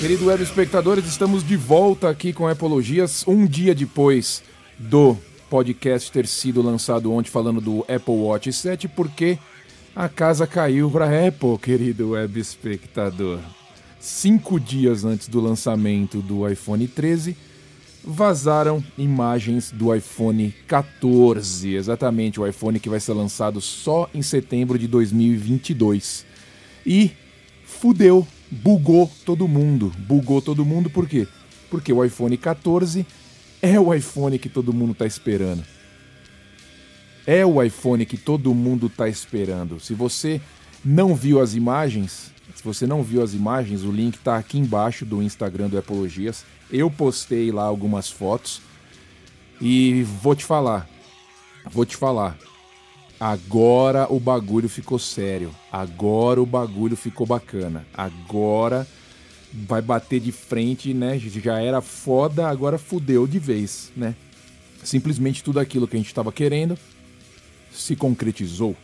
Querido web espectadores, estamos de volta aqui com Apologias, um dia depois do podcast ter sido lançado ontem falando do Apple Watch 7, porque a casa caiu para Apple, querido web espectador. Cinco dias antes do lançamento do iPhone 13, vazaram imagens do iPhone 14, exatamente o iPhone que vai ser lançado só em setembro de 2022. E fudeu bugou todo mundo. Bugou todo mundo por quê? Porque o iPhone 14 é o iPhone que todo mundo está esperando. É o iPhone que todo mundo está esperando. Se você não viu as imagens, se você não viu as imagens, o link está aqui embaixo do Instagram do Apologias. Eu postei lá algumas fotos e vou te falar, vou te falar. Agora o bagulho ficou sério. Agora o bagulho ficou bacana. Agora vai bater de frente, né? Já era foda, agora fudeu de vez, né? Simplesmente tudo aquilo que a gente estava querendo se concretizou.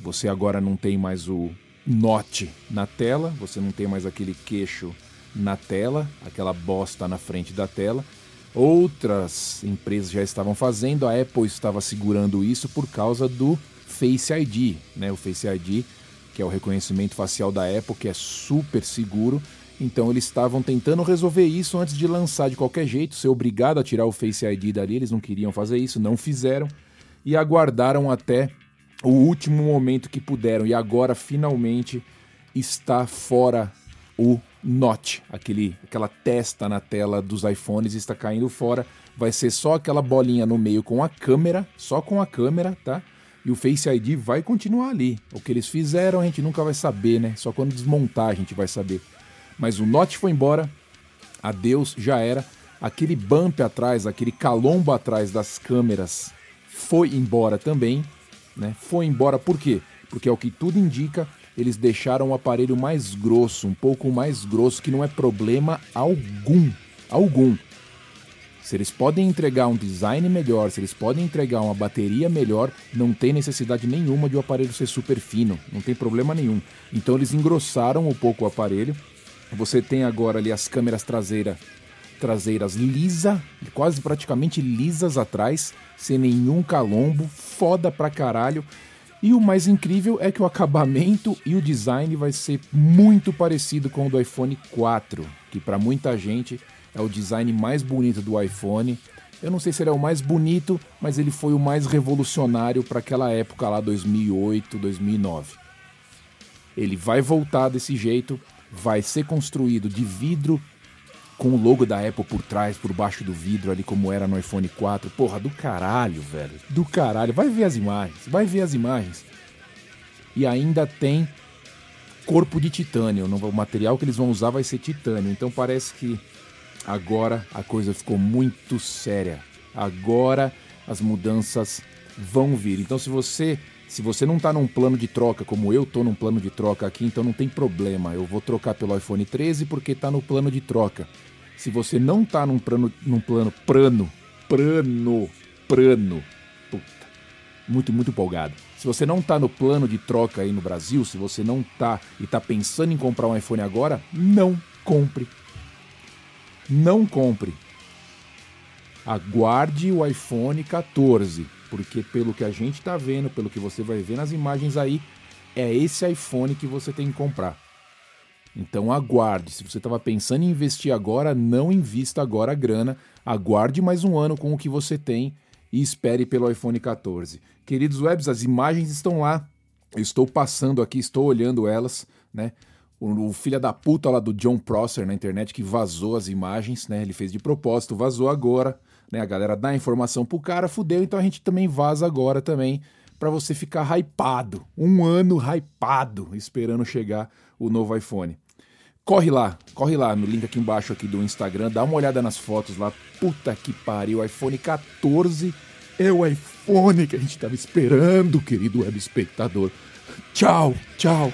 Você agora não tem mais o note na tela, você não tem mais aquele queixo na tela, aquela bosta na frente da tela outras empresas já estavam fazendo, a Apple estava segurando isso por causa do Face ID, né? O Face ID, que é o reconhecimento facial da Apple, que é super seguro. Então eles estavam tentando resolver isso antes de lançar de qualquer jeito, ser obrigado a tirar o Face ID dali, eles não queriam fazer isso, não fizeram e aguardaram até o último momento que puderam e agora finalmente está fora o Note, aquele, aquela testa na tela dos iPhones está caindo fora. Vai ser só aquela bolinha no meio com a câmera, só com a câmera, tá? E o Face ID vai continuar ali. O que eles fizeram a gente nunca vai saber, né? Só quando desmontar a gente vai saber. Mas o Note foi embora, adeus, já era. Aquele bump atrás, aquele calombo atrás das câmeras foi embora também, né? Foi embora por quê? Porque é o que tudo indica, eles deixaram o aparelho mais grosso, um pouco mais grosso, que não é problema algum. Algum. Se eles podem entregar um design melhor, se eles podem entregar uma bateria melhor, não tem necessidade nenhuma de o aparelho ser super fino, não tem problema nenhum. Então eles engrossaram um pouco o aparelho. Você tem agora ali as câmeras traseira, traseiras lisa, quase praticamente lisas atrás, sem nenhum calombo, foda pra caralho. E o mais incrível é que o acabamento e o design vai ser muito parecido com o do iPhone 4, que para muita gente é o design mais bonito do iPhone. Eu não sei se ele é o mais bonito, mas ele foi o mais revolucionário para aquela época lá 2008, 2009. Ele vai voltar desse jeito, vai ser construído de vidro com o logo da Apple por trás, por baixo do vidro ali, como era no iPhone 4. Porra, do caralho, velho. Do caralho. Vai ver as imagens. Vai ver as imagens. E ainda tem corpo de titânio. O material que eles vão usar vai ser titânio. Então parece que agora a coisa ficou muito séria. Agora as mudanças vão vir. Então se você se você não está num plano de troca como eu estou num plano de troca aqui, então não tem problema. Eu vou trocar pelo iPhone 13 porque está no plano de troca. Se você não tá num plano, num plano prano, prano, prano, puta, muito, muito empolgado. Se você não tá no plano de troca aí no Brasil, se você não tá e tá pensando em comprar um iPhone agora, não compre. Não compre. Aguarde o iPhone 14, porque pelo que a gente tá vendo, pelo que você vai ver nas imagens aí, é esse iPhone que você tem que comprar. Então aguarde. Se você estava pensando em investir agora, não invista agora a grana. Aguarde mais um ano com o que você tem e espere pelo iPhone 14. Queridos webs, as imagens estão lá. Eu estou passando aqui, estou olhando elas, né? O, filho da puta lá do John Prosser na internet que vazou as imagens, né? Ele fez de propósito, vazou agora, né? A galera dá informação pro cara, fudeu, então a gente também vaza agora também para você ficar hypado. Um ano hypado esperando chegar o novo iPhone. Corre lá, corre lá no link aqui embaixo aqui do Instagram, dá uma olhada nas fotos lá. Puta que pariu, iPhone 14 é o iPhone que a gente estava esperando, querido web espectador. Tchau, tchau.